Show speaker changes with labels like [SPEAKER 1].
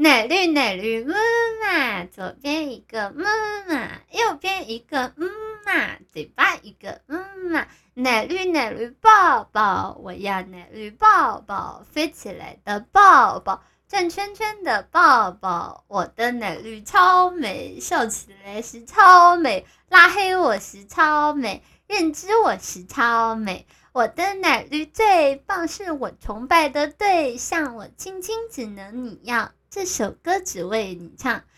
[SPEAKER 1] 奶绿奶绿木马，左边一个木马，右边一个木马，嘴巴一个木马。奶绿奶绿抱抱，我要奶绿抱抱，飞起来的抱抱，转圈圈的抱抱。我的奶绿超美，笑起来是超美，拉黑我是超美，认知我是超美。我的奶绿最棒，是我崇拜的对象，我亲亲只能你要。这首歌只为你唱。